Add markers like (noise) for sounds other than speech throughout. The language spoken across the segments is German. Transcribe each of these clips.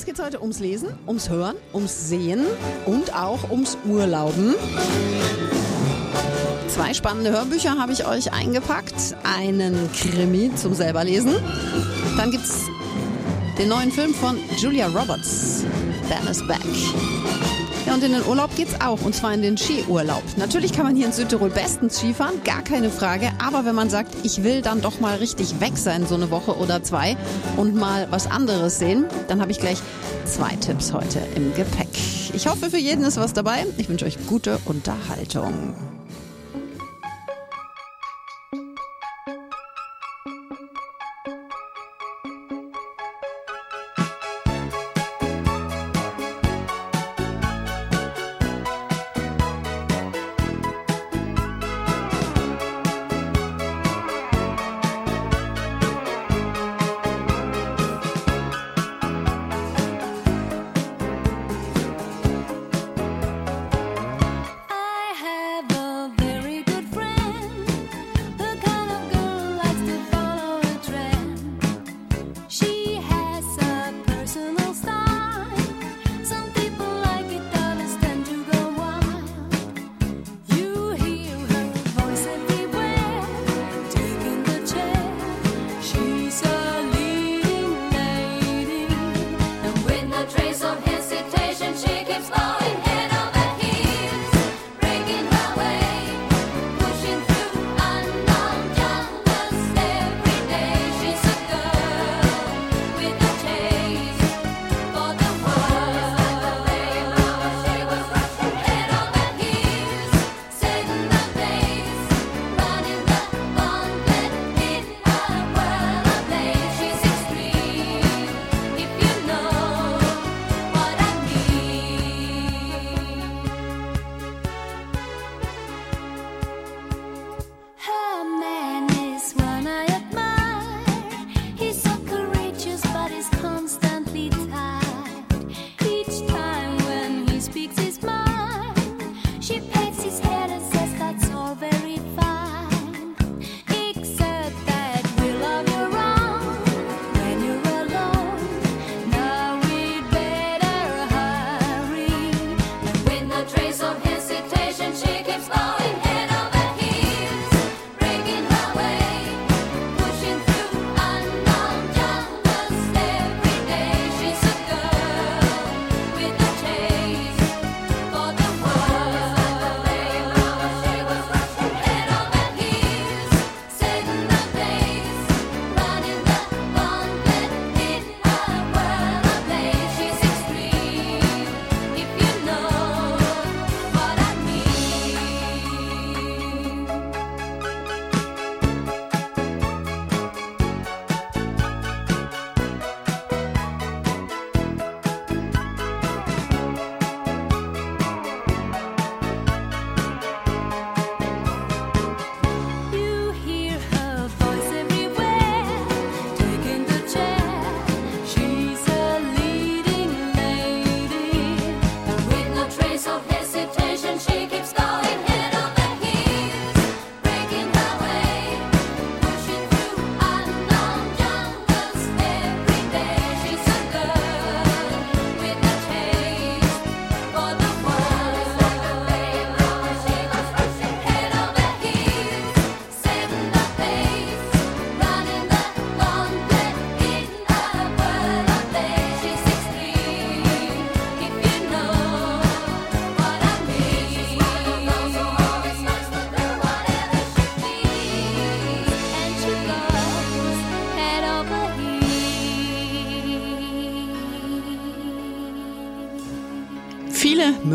uns geht es heute ums Lesen, ums Hören, ums Sehen und auch ums Urlauben. Zwei spannende Hörbücher habe ich euch eingepackt. Einen Krimi zum selberlesen. Dann gibt es den neuen Film von Julia Roberts, Ben is Back. Ja, und in den Urlaub geht's auch, und zwar in den Skiurlaub. Natürlich kann man hier in Südtirol bestens Skifahren, gar keine Frage. Aber wenn man sagt, ich will dann doch mal richtig weg sein, so eine Woche oder zwei, und mal was anderes sehen, dann habe ich gleich zwei Tipps heute im Gepäck. Ich hoffe, für jeden ist was dabei. Ich wünsche euch gute Unterhaltung.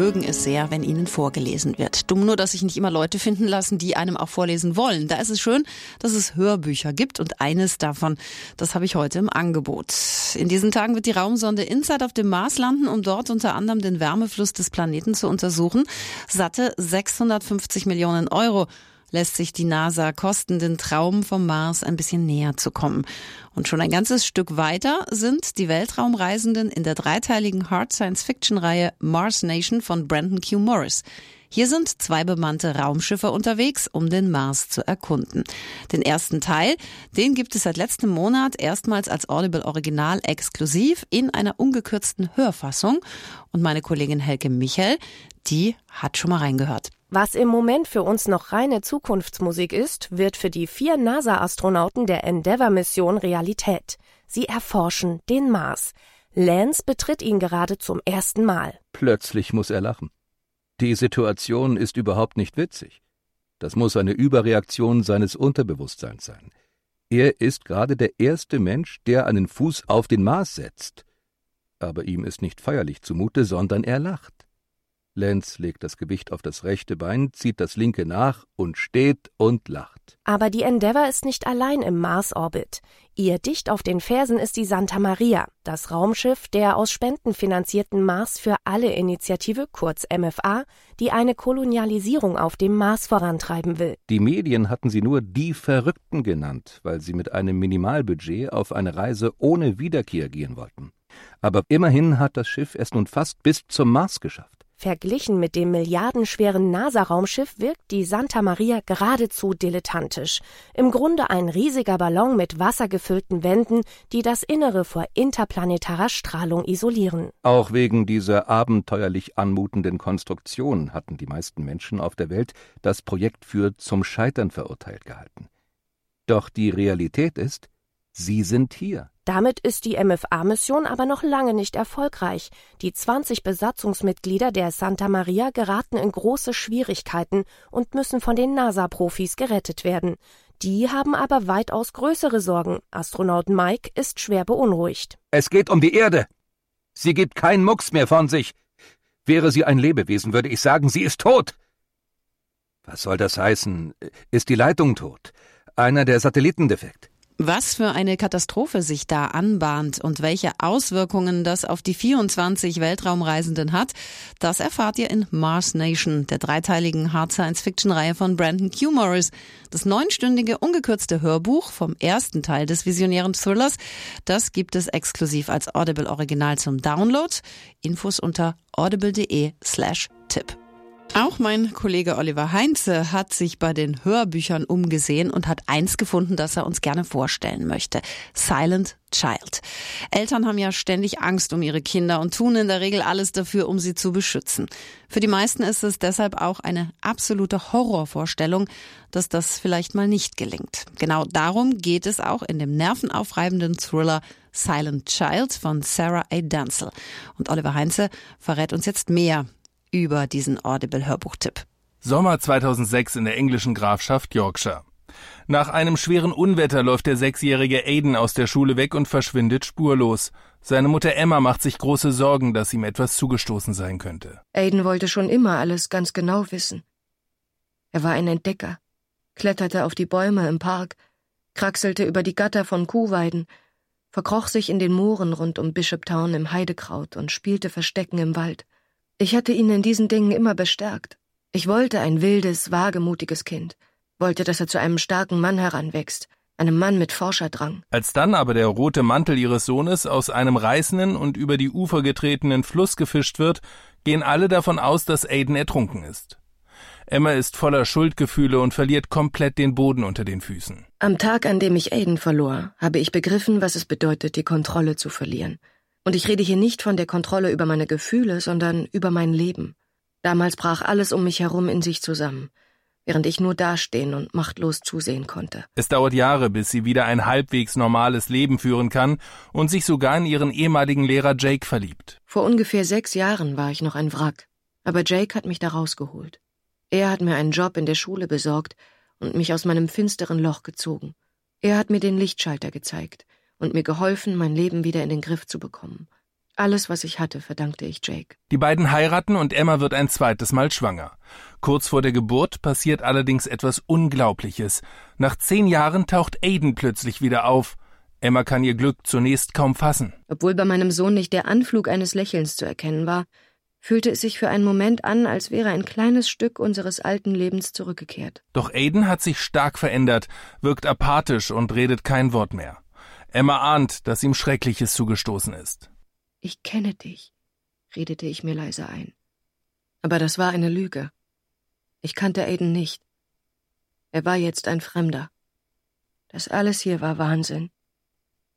Mögen es sehr, wenn ihnen vorgelesen wird. Dumm nur, dass sich nicht immer Leute finden lassen, die einem auch vorlesen wollen. Da ist es schön, dass es Hörbücher gibt und eines davon, das habe ich heute im Angebot. In diesen Tagen wird die Raumsonde InSight auf dem Mars landen, um dort unter anderem den Wärmefluss des Planeten zu untersuchen. Satte 650 Millionen Euro lässt sich die NASA kosten, den Traum vom Mars ein bisschen näher zu kommen. Und schon ein ganzes Stück weiter sind die Weltraumreisenden in der dreiteiligen Hard Science Fiction Reihe Mars Nation von Brandon Q. Morris. Hier sind zwei bemannte Raumschiffe unterwegs, um den Mars zu erkunden. Den ersten Teil, den gibt es seit letztem Monat erstmals als Audible Original exklusiv in einer ungekürzten Hörfassung. Und meine Kollegin Helke Michel, die hat schon mal reingehört. Was im Moment für uns noch reine Zukunftsmusik ist, wird für die vier NASA-Astronauten der Endeavour-Mission Realität. Sie erforschen den Mars. Lance betritt ihn gerade zum ersten Mal. Plötzlich muss er lachen. Die Situation ist überhaupt nicht witzig. Das muss eine Überreaktion seines Unterbewusstseins sein. Er ist gerade der erste Mensch, der einen Fuß auf den Mars setzt. Aber ihm ist nicht feierlich zumute, sondern er lacht. Lenz legt das Gewicht auf das rechte Bein, zieht das linke nach und steht und lacht. Aber die Endeavour ist nicht allein im Mars-Orbit. Ihr dicht auf den Fersen ist die Santa Maria, das Raumschiff der aus Spenden finanzierten Mars für alle Initiative, kurz MFA, die eine Kolonialisierung auf dem Mars vorantreiben will. Die Medien hatten sie nur die Verrückten genannt, weil sie mit einem Minimalbudget auf eine Reise ohne Wiederkehr gehen wollten. Aber immerhin hat das Schiff es nun fast bis zum Mars geschafft. Verglichen mit dem milliardenschweren NASA-Raumschiff wirkt die Santa Maria geradezu dilettantisch. Im Grunde ein riesiger Ballon mit wassergefüllten Wänden, die das Innere vor interplanetarer Strahlung isolieren. Auch wegen dieser abenteuerlich anmutenden Konstruktion hatten die meisten Menschen auf der Welt das Projekt für zum Scheitern verurteilt gehalten. Doch die Realität ist, sie sind hier. Damit ist die MFA-Mission aber noch lange nicht erfolgreich. Die 20 Besatzungsmitglieder der Santa Maria geraten in große Schwierigkeiten und müssen von den NASA-Profis gerettet werden. Die haben aber weitaus größere Sorgen. Astronaut Mike ist schwer beunruhigt. Es geht um die Erde. Sie gibt keinen Mucks mehr von sich. Wäre sie ein Lebewesen, würde ich sagen, sie ist tot. Was soll das heißen? Ist die Leitung tot? Einer der Satelliten defekt? Was für eine Katastrophe sich da anbahnt und welche Auswirkungen das auf die 24 Weltraumreisenden hat, das erfahrt ihr in Mars Nation, der dreiteiligen Hard Science Fiction Reihe von Brandon Q. Morris. Das neunstündige ungekürzte Hörbuch vom ersten Teil des visionären Thrillers, das gibt es exklusiv als Audible Original zum Download. Infos unter audible.de slash Tipp. Auch mein Kollege Oliver Heinze hat sich bei den Hörbüchern umgesehen und hat eins gefunden, das er uns gerne vorstellen möchte. Silent Child. Eltern haben ja ständig Angst um ihre Kinder und tun in der Regel alles dafür, um sie zu beschützen. Für die meisten ist es deshalb auch eine absolute Horrorvorstellung, dass das vielleicht mal nicht gelingt. Genau darum geht es auch in dem nervenaufreibenden Thriller Silent Child von Sarah A. Dancel. Und Oliver Heinze verrät uns jetzt mehr über diesen Audible-Hörbuchtipp. Sommer 2006 in der englischen Grafschaft Yorkshire. Nach einem schweren Unwetter läuft der sechsjährige Aiden aus der Schule weg und verschwindet spurlos. Seine Mutter Emma macht sich große Sorgen, dass ihm etwas zugestoßen sein könnte. Aiden wollte schon immer alles ganz genau wissen. Er war ein Entdecker, kletterte auf die Bäume im Park, kraxelte über die Gatter von Kuhweiden, verkroch sich in den Mooren rund um Bishoptown im Heidekraut und spielte Verstecken im Wald. Ich hatte ihn in diesen Dingen immer bestärkt. Ich wollte ein wildes, wagemutiges Kind, wollte, dass er zu einem starken Mann heranwächst, einem Mann mit Forscherdrang. Als dann aber der rote Mantel ihres Sohnes aus einem reißenden und über die Ufer getretenen Fluss gefischt wird, gehen alle davon aus, dass Aiden ertrunken ist. Emma ist voller Schuldgefühle und verliert komplett den Boden unter den Füßen. Am Tag, an dem ich Aiden verlor, habe ich begriffen, was es bedeutet, die Kontrolle zu verlieren. Und ich rede hier nicht von der Kontrolle über meine Gefühle, sondern über mein Leben. Damals brach alles um mich herum in sich zusammen, während ich nur dastehen und machtlos zusehen konnte. Es dauert Jahre, bis sie wieder ein halbwegs normales Leben führen kann und sich sogar in ihren ehemaligen Lehrer Jake verliebt. Vor ungefähr sechs Jahren war ich noch ein Wrack, aber Jake hat mich da rausgeholt. Er hat mir einen Job in der Schule besorgt und mich aus meinem finsteren Loch gezogen. Er hat mir den Lichtschalter gezeigt, und mir geholfen, mein Leben wieder in den Griff zu bekommen. Alles, was ich hatte, verdankte ich Jake. Die beiden heiraten und Emma wird ein zweites Mal schwanger. Kurz vor der Geburt passiert allerdings etwas Unglaubliches. Nach zehn Jahren taucht Aiden plötzlich wieder auf. Emma kann ihr Glück zunächst kaum fassen. Obwohl bei meinem Sohn nicht der Anflug eines Lächelns zu erkennen war, fühlte es sich für einen Moment an, als wäre ein kleines Stück unseres alten Lebens zurückgekehrt. Doch Aiden hat sich stark verändert, wirkt apathisch und redet kein Wort mehr. Emma ahnt, dass ihm Schreckliches zugestoßen ist. Ich kenne dich, redete ich mir leise ein. Aber das war eine Lüge. Ich kannte Aiden nicht. Er war jetzt ein Fremder. Das alles hier war Wahnsinn.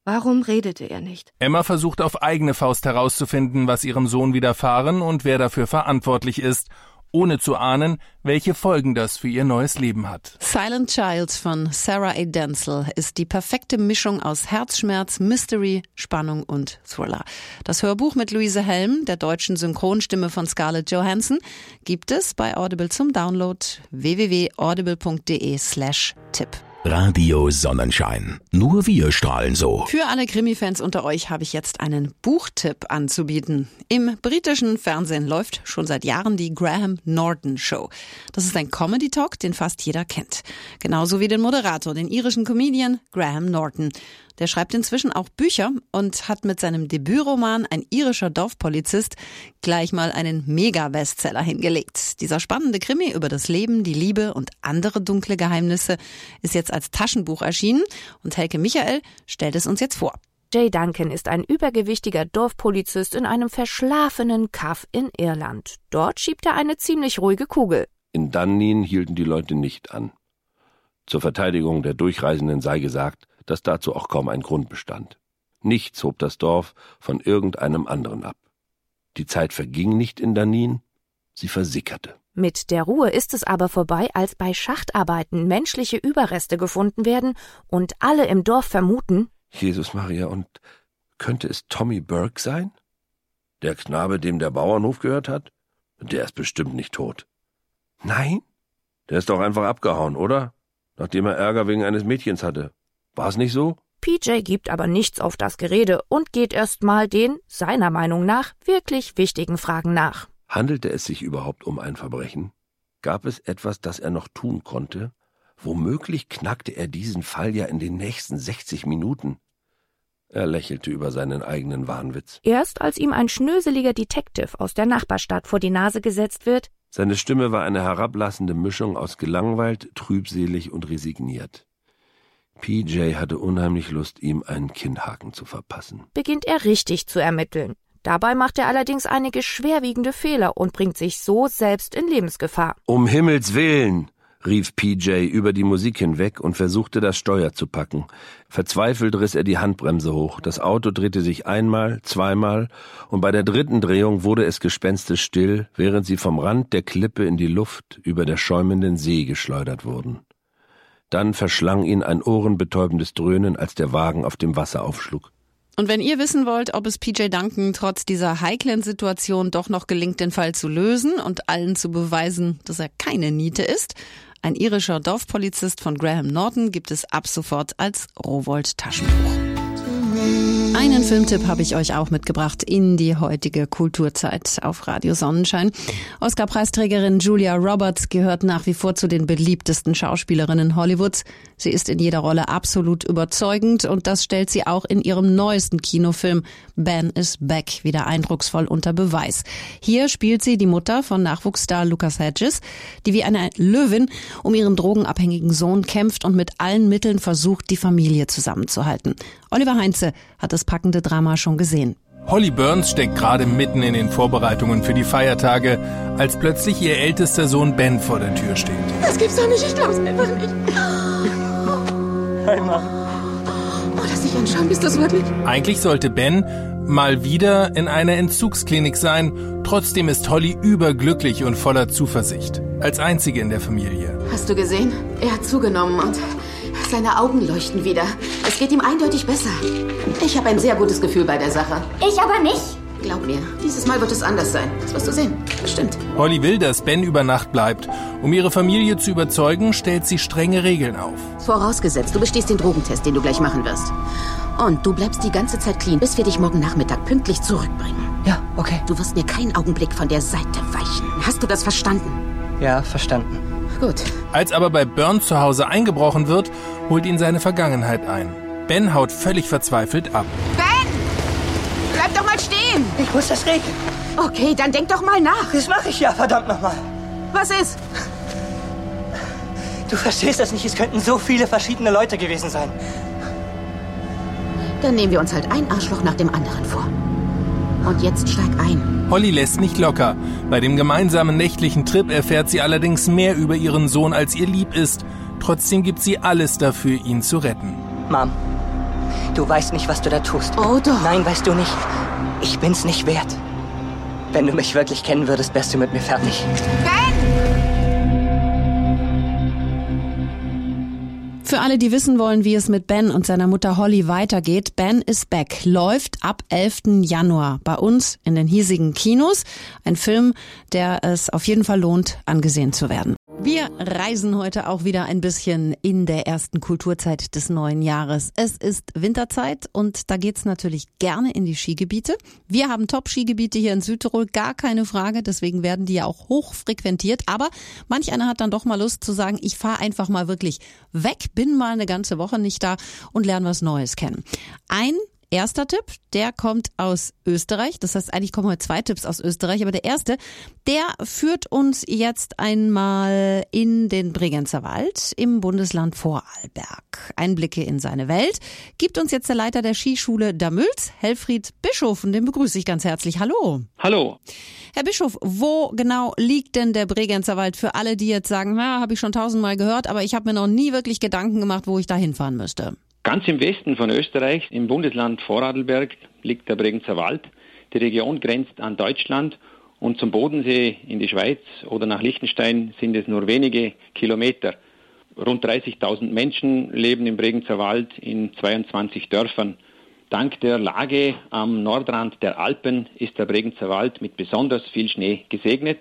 Warum redete er nicht? Emma versucht auf eigene Faust herauszufinden, was ihrem Sohn widerfahren und wer dafür verantwortlich ist, ohne zu ahnen, welche Folgen das für ihr neues Leben hat. Silent Child von Sarah A. Denzel ist die perfekte Mischung aus Herzschmerz, Mystery, Spannung und Thriller. Das Hörbuch mit Luise Helm, der deutschen Synchronstimme von Scarlett Johansson, gibt es bei Audible zum Download www.audible.de slash Tipp. Radio Sonnenschein. Nur wir strahlen so. Für alle Krimi-Fans unter euch habe ich jetzt einen Buchtipp anzubieten. Im britischen Fernsehen läuft schon seit Jahren die Graham Norton Show. Das ist ein Comedy-Talk, den fast jeder kennt. Genauso wie den Moderator, den irischen Comedian Graham Norton. Der schreibt inzwischen auch Bücher und hat mit seinem Debütroman Ein irischer Dorfpolizist gleich mal einen Mega-Bestseller hingelegt. Dieser spannende Krimi über das Leben, die Liebe und andere dunkle Geheimnisse ist jetzt als Taschenbuch erschienen und Helke Michael stellt es uns jetzt vor. Jay Duncan ist ein übergewichtiger Dorfpolizist in einem verschlafenen Kaff in Irland. Dort schiebt er eine ziemlich ruhige Kugel. In Dunnin hielten die Leute nicht an. Zur Verteidigung der Durchreisenden sei gesagt, dass dazu auch kaum ein Grund bestand. Nichts hob das Dorf von irgendeinem anderen ab. Die Zeit verging nicht in Danin, sie versickerte. Mit der Ruhe ist es aber vorbei, als bei Schachtarbeiten menschliche Überreste gefunden werden und alle im Dorf vermuten, Jesus Maria, und könnte es Tommy Burke sein? Der Knabe, dem der Bauernhof gehört hat? Der ist bestimmt nicht tot. Nein? Der ist doch einfach abgehauen, oder? Nachdem er Ärger wegen eines Mädchens hatte. War es nicht so? PJ gibt aber nichts auf das Gerede und geht erst mal den, seiner Meinung nach, wirklich wichtigen Fragen nach. Handelte es sich überhaupt um ein Verbrechen? Gab es etwas, das er noch tun konnte? Womöglich knackte er diesen Fall ja in den nächsten 60 Minuten. Er lächelte über seinen eigenen Wahnwitz. Erst als ihm ein schnöseliger Detective aus der Nachbarstadt vor die Nase gesetzt wird, Seine Stimme war eine herablassende Mischung aus gelangweilt, trübselig und resigniert. PJ hatte unheimlich Lust, ihm einen Kinnhaken zu verpassen. beginnt er richtig zu ermitteln. Dabei macht er allerdings einige schwerwiegende Fehler und bringt sich so selbst in Lebensgefahr. Um Himmels willen! rief PJ über die Musik hinweg und versuchte das Steuer zu packen. Verzweifelt riss er die Handbremse hoch. Das Auto drehte sich einmal, zweimal, und bei der dritten Drehung wurde es gespenstisch still, während sie vom Rand der Klippe in die Luft über der schäumenden See geschleudert wurden. Dann verschlang ihn ein ohrenbetäubendes Dröhnen, als der Wagen auf dem Wasser aufschlug. Und wenn ihr wissen wollt, ob es PJ Duncan trotz dieser heiklen Situation doch noch gelingt, den Fall zu lösen und allen zu beweisen, dass er keine Niete ist, ein irischer Dorfpolizist von Graham Norton gibt es ab sofort als Rowold-Taschenbuch. Einen Filmtipp habe ich euch auch mitgebracht in die heutige Kulturzeit auf Radio Sonnenschein. Oscar-Preisträgerin Julia Roberts gehört nach wie vor zu den beliebtesten Schauspielerinnen Hollywoods. Sie ist in jeder Rolle absolut überzeugend und das stellt sie auch in ihrem neuesten Kinofilm Ben is Back wieder eindrucksvoll unter Beweis. Hier spielt sie die Mutter von Nachwuchsstar Lucas Hedges, die wie eine Löwin um ihren drogenabhängigen Sohn kämpft und mit allen Mitteln versucht, die Familie zusammenzuhalten. Oliver Heinze hat das packende Drama schon gesehen. Holly Burns steckt gerade mitten in den Vorbereitungen für die Feiertage, als plötzlich ihr ältester Sohn Ben vor der Tür steht. Das gibt's doch nicht, ich glaub's einfach nicht. Hey, Mann. Oh, lass dich anschauen, bist du's wirklich? Eigentlich sollte Ben mal wieder in einer Entzugsklinik sein, trotzdem ist Holly überglücklich und voller Zuversicht. Als einzige in der Familie. Hast du gesehen? Er hat zugenommen und seine Augen leuchten wieder. Es geht ihm eindeutig besser. Ich habe ein sehr gutes Gefühl bei der Sache. Ich aber nicht. Glaub mir, dieses Mal wird es anders sein. Das wirst du sehen. Bestimmt. Holly will, dass Ben über Nacht bleibt. Um ihre Familie zu überzeugen, stellt sie strenge Regeln auf. Vorausgesetzt, du bestehst den Drogentest, den du gleich machen wirst. Und du bleibst die ganze Zeit clean, bis wir dich morgen Nachmittag pünktlich zurückbringen. Ja, okay. Du wirst mir keinen Augenblick von der Seite weichen. Hast du das verstanden? Ja, verstanden. Gut. Als aber bei Burns zu Hause eingebrochen wird, holt ihn seine Vergangenheit ein. Ben haut völlig verzweifelt ab. Ben! Bleib doch mal stehen! Ich muss das regeln. Okay, dann denk doch mal nach. Das mache ich ja, verdammt nochmal. Was ist? Du verstehst das nicht, es könnten so viele verschiedene Leute gewesen sein. Dann nehmen wir uns halt ein Arschloch nach dem anderen vor. Und jetzt steig ein. Holly lässt nicht locker. Bei dem gemeinsamen nächtlichen Trip erfährt sie allerdings mehr über ihren Sohn, als ihr lieb ist. Trotzdem gibt sie alles dafür, ihn zu retten. Mom, du weißt nicht, was du da tust. Oh doch. Nein, weißt du nicht. Ich bin's nicht wert. Wenn du mich wirklich kennen würdest, wärst du mit mir fertig. Für alle, die wissen wollen, wie es mit Ben und seiner Mutter Holly weitergeht, Ben is Back läuft ab 11. Januar bei uns in den hiesigen Kinos. Ein Film, der es auf jeden Fall lohnt, angesehen zu werden. Wir reisen heute auch wieder ein bisschen in der ersten Kulturzeit des neuen Jahres. Es ist Winterzeit und da geht's natürlich gerne in die Skigebiete. Wir haben Top-Skigebiete hier in Südtirol, gar keine Frage. Deswegen werden die ja auch hoch frequentiert. Aber manch einer hat dann doch mal Lust zu sagen, ich fahre einfach mal wirklich weg, bin mal eine ganze Woche nicht da und lerne was Neues kennen. Ein Erster Tipp, der kommt aus Österreich. Das heißt, eigentlich kommen heute zwei Tipps aus Österreich, aber der erste, der führt uns jetzt einmal in den Bregenzer Wald im Bundesland Vorarlberg. Einblicke in seine Welt gibt uns jetzt der Leiter der Skischule Damüls, Helfried Bischof, und den begrüße ich ganz herzlich. Hallo. Hallo. Herr Bischof, wo genau liegt denn der Bregenzer Wald für alle, die jetzt sagen, na, habe ich schon tausendmal gehört, aber ich habe mir noch nie wirklich Gedanken gemacht, wo ich da hinfahren müsste? Ganz im Westen von Österreich, im Bundesland Vorarlberg, liegt der Bregenzer Wald. Die Region grenzt an Deutschland und zum Bodensee in die Schweiz oder nach Liechtenstein sind es nur wenige Kilometer. Rund 30.000 Menschen leben im Bregenzer Wald in 22 Dörfern. Dank der Lage am Nordrand der Alpen ist der Bregenzer Wald mit besonders viel Schnee gesegnet.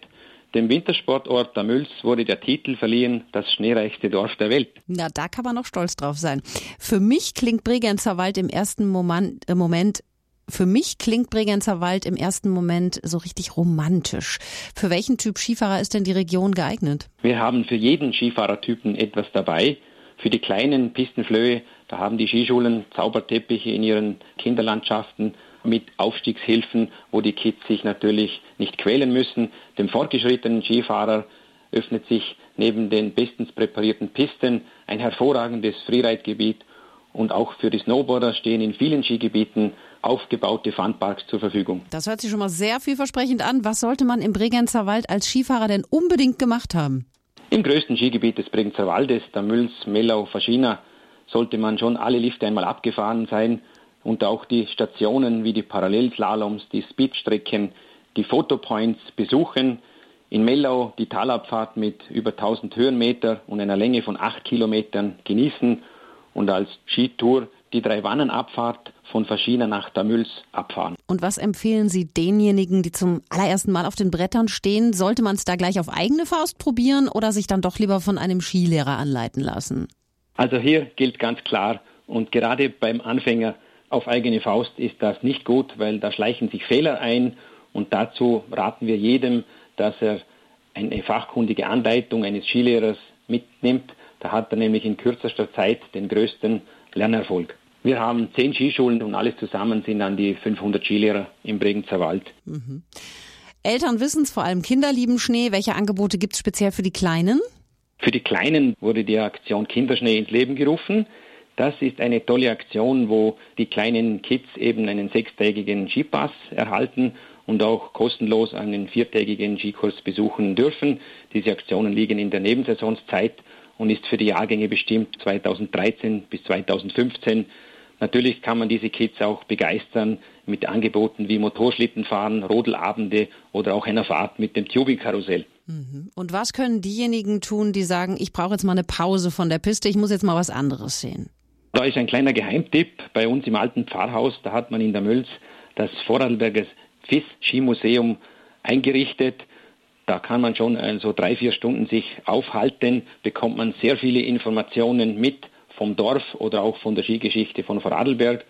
Dem Wintersportort Damüls wurde der Titel verliehen, das schneereichste Dorf der Welt. Na, da kann man noch stolz drauf sein. Für mich klingt Bregenzer Wald im ersten Moment, äh, Moment für mich klingt Bregenzer Wald im ersten Moment so richtig romantisch. Für welchen Typ Skifahrer ist denn die Region geeignet? Wir haben für jeden Skifahrertypen etwas dabei. Für die kleinen Pistenflöhe, da haben die Skischulen Zauberteppiche in ihren Kinderlandschaften mit Aufstiegshilfen, wo die Kids sich natürlich nicht quälen müssen. Dem fortgeschrittenen Skifahrer öffnet sich neben den bestens präparierten Pisten ein hervorragendes Freeride-Gebiet und auch für die Snowboarder stehen in vielen Skigebieten aufgebaute Funparks zur Verfügung. Das hört sich schon mal sehr vielversprechend an. Was sollte man im Bregenzer Wald als Skifahrer denn unbedingt gemacht haben? Im größten Skigebiet des Bregenzer Waldes, der Mülls, Mellau, Faschina, sollte man schon alle Lifte einmal abgefahren sein und auch die Stationen wie die Parallelslaloms, die Speedstrecken, die Fotopoints besuchen. In Mellau die Talabfahrt mit über 1000 Höhenmeter und einer Länge von 8 Kilometern genießen und als Skitour die Drei-Wannen-Abfahrt von Faschina nach Damüls abfahren. Und was empfehlen Sie denjenigen, die zum allerersten Mal auf den Brettern stehen? Sollte man es da gleich auf eigene Faust probieren oder sich dann doch lieber von einem Skilehrer anleiten lassen? Also hier gilt ganz klar und gerade beim Anfänger auf eigene Faust ist das nicht gut, weil da schleichen sich Fehler ein und dazu raten wir jedem, dass er eine fachkundige Anleitung eines Skilehrers mitnimmt. Da hat er nämlich in kürzester Zeit den größten Lernerfolg. Wir haben zehn Skischulen und alles zusammen sind an die 500 Skilehrer im Bregenzer Wald. Mhm. Eltern wissen es, vor allem Kinder lieben Schnee. Welche Angebote gibt es speziell für die Kleinen? Für die Kleinen wurde die Aktion Kinderschnee ins Leben gerufen. Das ist eine tolle Aktion, wo die kleinen Kids eben einen sechstägigen Skipass erhalten und auch kostenlos einen viertägigen Skikurs besuchen dürfen. Diese Aktionen liegen in der Nebensaisonszeit und ist für die Jahrgänge bestimmt 2013 bis 2015. Natürlich kann man diese Kids auch begeistern mit Angeboten wie Motorschlittenfahren, Rodelabende oder auch einer Fahrt mit dem Tubing-Karussell. Mhm. Und was können diejenigen tun, die sagen, ich brauche jetzt mal eine Pause von der Piste, ich muss jetzt mal was anderes sehen? Da ist ein kleiner Geheimtipp bei uns im alten Pfarrhaus. Da hat man in der Mülls das Vorarlberger FIS-Skimuseum eingerichtet. Da kann man schon also drei, vier Stunden sich aufhalten, bekommt man sehr viele Informationen mit vom Dorf oder auch von der Skigeschichte von Vorarlberg.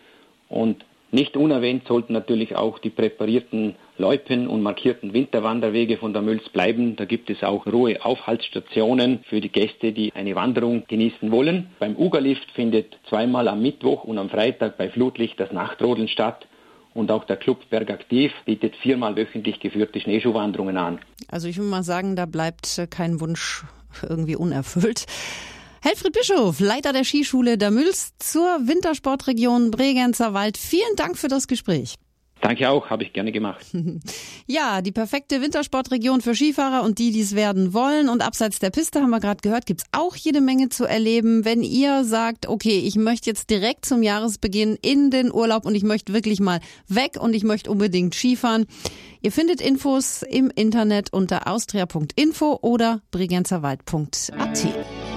Und nicht unerwähnt sollten natürlich auch die präparierten Loipen und markierten Winterwanderwege von der Mülls bleiben. Da gibt es auch ruhe Aufhaltsstationen für die Gäste, die eine Wanderung genießen wollen. Beim Ugerlift findet zweimal am Mittwoch und am Freitag bei Flutlicht das Nachtrodeln statt. Und auch der Club Bergaktiv bietet viermal wöchentlich geführte Schneeschuhwanderungen an. Also ich will mal sagen, da bleibt kein Wunsch irgendwie unerfüllt. Helfried Bischof, Leiter der Skischule der Mülls zur Wintersportregion Bregenzer Wald. Vielen Dank für das Gespräch. Danke auch, habe ich gerne gemacht. (laughs) Ja, die perfekte Wintersportregion für Skifahrer und die, die es werden wollen. Und abseits der Piste, haben wir gerade gehört, gibt's auch jede Menge zu erleben. Wenn ihr sagt, okay, ich möchte jetzt direkt zum Jahresbeginn in den Urlaub und ich möchte wirklich mal weg und ich möchte unbedingt Skifahren. Ihr findet Infos im Internet unter austria.info oder bregenzerwald.at.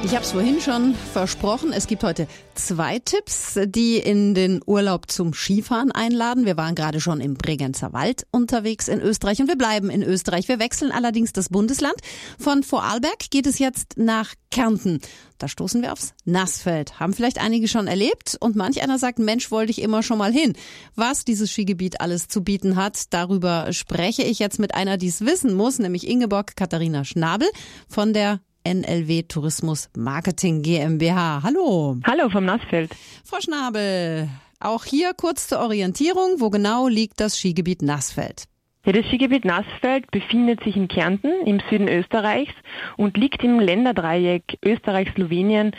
Ich habe es vorhin schon versprochen, es gibt heute zwei Tipps, die in den Urlaub zum Skifahren einladen. Wir waren gerade schon im Bregenzer Wald unterwegs in Österreich und wir bleiben in Österreich. Wir wechseln allerdings das Bundesland. Von Vorarlberg geht es jetzt nach Kärnten. Da stoßen wir aufs Nassfeld. Haben vielleicht einige schon erlebt und manch einer sagt, Mensch, wollte ich immer schon mal hin. Was dieses Skigebiet alles zu bieten hat, darüber spreche ich jetzt mit einer, die es wissen muss, nämlich Ingeborg Katharina Schnabel von der NLW Tourismus Marketing GmbH. Hallo. Hallo vom Nassfeld. Frau Schnabel, auch hier kurz zur Orientierung. Wo genau liegt das Skigebiet Nassfeld? Ja, das Skigebiet Nassfeld befindet sich in Kärnten im Süden Österreichs und liegt im Länderdreieck Österreich, Slowenien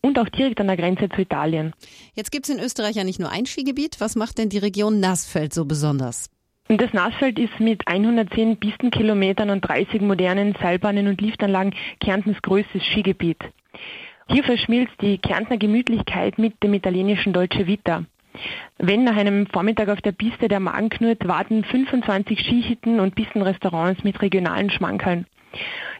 und auch direkt an der Grenze zu Italien. Jetzt gibt's in Österreich ja nicht nur ein Skigebiet. Was macht denn die Region Nassfeld so besonders? Das Nassfeld ist mit 110 Pistenkilometern und 30 modernen Seilbahnen und Liftanlagen Kärntens größtes Skigebiet. Hier verschmilzt die Kärntner Gemütlichkeit mit dem italienischen Dolce Vita. Wenn nach einem Vormittag auf der Piste der Magen knurrt, warten 25 Skihütten und Pistenrestaurants mit regionalen Schmankerln.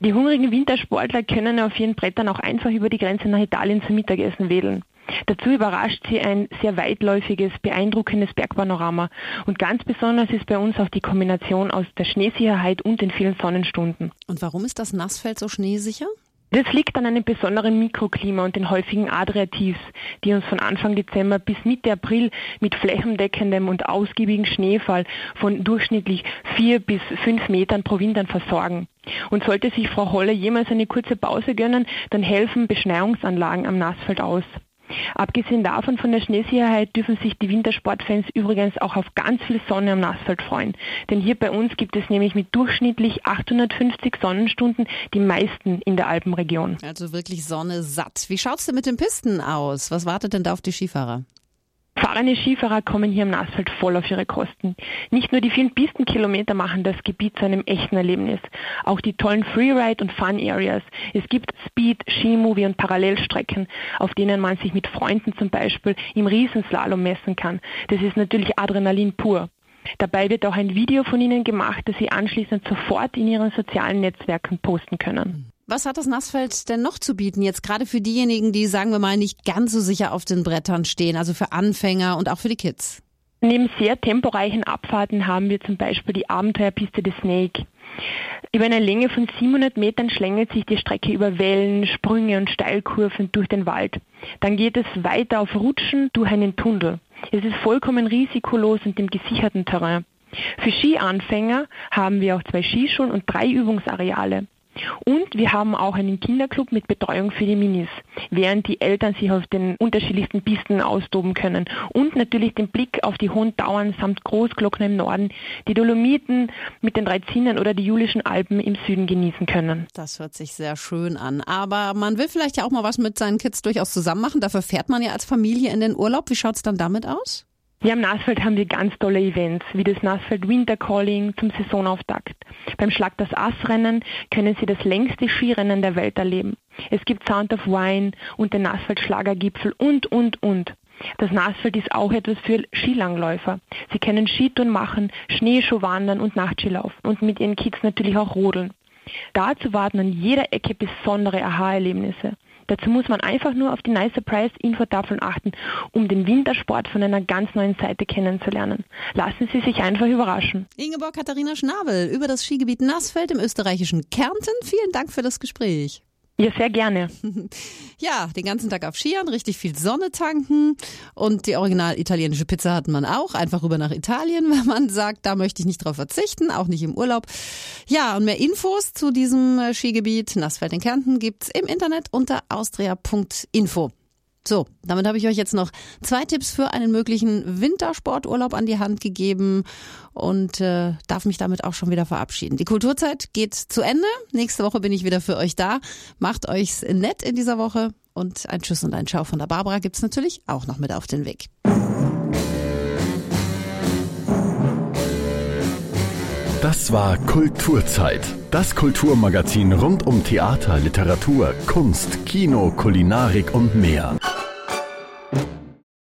Die hungrigen Wintersportler können auf ihren Brettern auch einfach über die Grenze nach Italien zum Mittagessen wedeln. Dazu überrascht sie ein sehr weitläufiges, beeindruckendes Bergpanorama. Und ganz besonders ist bei uns auch die Kombination aus der Schneesicherheit und den vielen Sonnenstunden. Und warum ist das Nassfeld so schneesicher? Das liegt an einem besonderen Mikroklima und den häufigen Adriativs, die uns von Anfang Dezember bis Mitte April mit flächendeckendem und ausgiebigem Schneefall von durchschnittlich vier bis fünf Metern pro Winter versorgen. Und sollte sich Frau Holle jemals eine kurze Pause gönnen, dann helfen Beschneiungsanlagen am Nassfeld aus. Abgesehen davon von der Schneesicherheit dürfen sich die Wintersportfans übrigens auch auf ganz viel Sonne am Nassfeld freuen. Denn hier bei uns gibt es nämlich mit durchschnittlich 850 Sonnenstunden die meisten in der Alpenregion. Also wirklich Sonne satt. Wie schaut's denn mit den Pisten aus? Was wartet denn da auf die Skifahrer? Fahrende Skifahrer kommen hier im Nassfeld voll auf ihre Kosten. Nicht nur die vielen Pistenkilometer machen das Gebiet zu einem echten Erlebnis, auch die tollen Freeride- und Fun-Areas. Es gibt Speed, Skimovie und Parallelstrecken, auf denen man sich mit Freunden zum Beispiel im Riesenslalom messen kann. Das ist natürlich Adrenalin pur. Dabei wird auch ein Video von Ihnen gemacht, das Sie anschließend sofort in Ihren sozialen Netzwerken posten können. Was hat das Nassfeld denn noch zu bieten? Jetzt gerade für diejenigen, die, sagen wir mal, nicht ganz so sicher auf den Brettern stehen, also für Anfänger und auch für die Kids. Neben sehr temporeichen Abfahrten haben wir zum Beispiel die Abenteuerpiste des Snake. Über eine Länge von 700 Metern schlängelt sich die Strecke über Wellen, Sprünge und Steilkurven durch den Wald. Dann geht es weiter auf Rutschen durch einen Tunnel. Es ist vollkommen risikolos und im gesicherten Terrain. Für Skianfänger haben wir auch zwei Skischulen und drei Übungsareale. Und wir haben auch einen Kinderclub mit Betreuung für die Minis, während die Eltern sich auf den unterschiedlichsten Pisten austoben können. Und natürlich den Blick auf die hohen Dauern samt Großglocken im Norden, die Dolomiten mit den drei Zinnen oder die Julischen Alpen im Süden genießen können. Das hört sich sehr schön an. Aber man will vielleicht ja auch mal was mit seinen Kids durchaus zusammen machen. Dafür fährt man ja als Familie in den Urlaub. Wie schaut's dann damit aus? Ja, am Nassfeld haben wir ganz tolle Events, wie das Nassfeld Winter Calling zum Saisonauftakt. Beim Schlag das Ass-Rennen können Sie das längste Skirennen der Welt erleben. Es gibt Sound of Wine und den Nassfeld Schlagergipfel und, und, und. Das Nassfeld ist auch etwas für Skilangläufer. Sie können Skitouren machen, Schneeschuh wandern und Nachtskilaufen und mit ihren Kids natürlich auch rodeln. Dazu warten an jeder Ecke besondere Aha-Erlebnisse. Dazu muss man einfach nur auf die Nice Surprise Infotafeln achten, um den Wintersport von einer ganz neuen Seite kennenzulernen. Lassen Sie sich einfach überraschen. Ingeborg Katharina Schnabel über das Skigebiet Nassfeld im österreichischen Kärnten. Vielen Dank für das Gespräch. Ja, sehr gerne. (laughs) Ja, den ganzen Tag auf Skiern, richtig viel Sonne tanken und die original italienische Pizza hat man auch. Einfach rüber nach Italien, (laughs) wenn man sagt, da möchte ich nicht drauf verzichten, auch nicht im Urlaub. Ja, und mehr Infos zu diesem äh, Skigebiet Nassfeld in Kärnten gibt's im Internet unter austria.info. So, damit habe ich euch jetzt noch zwei Tipps für einen möglichen Wintersporturlaub an die Hand gegeben und äh, darf mich damit auch schon wieder verabschieden. Die Kulturzeit geht zu Ende. Nächste Woche bin ich wieder für euch da. Macht euch's nett in dieser Woche und ein Tschüss und ein Ciao von der Barbara gibt's natürlich auch noch mit auf den Weg. Das war Kulturzeit. Das Kulturmagazin rund um Theater, Literatur, Kunst, Kino, Kulinarik und mehr.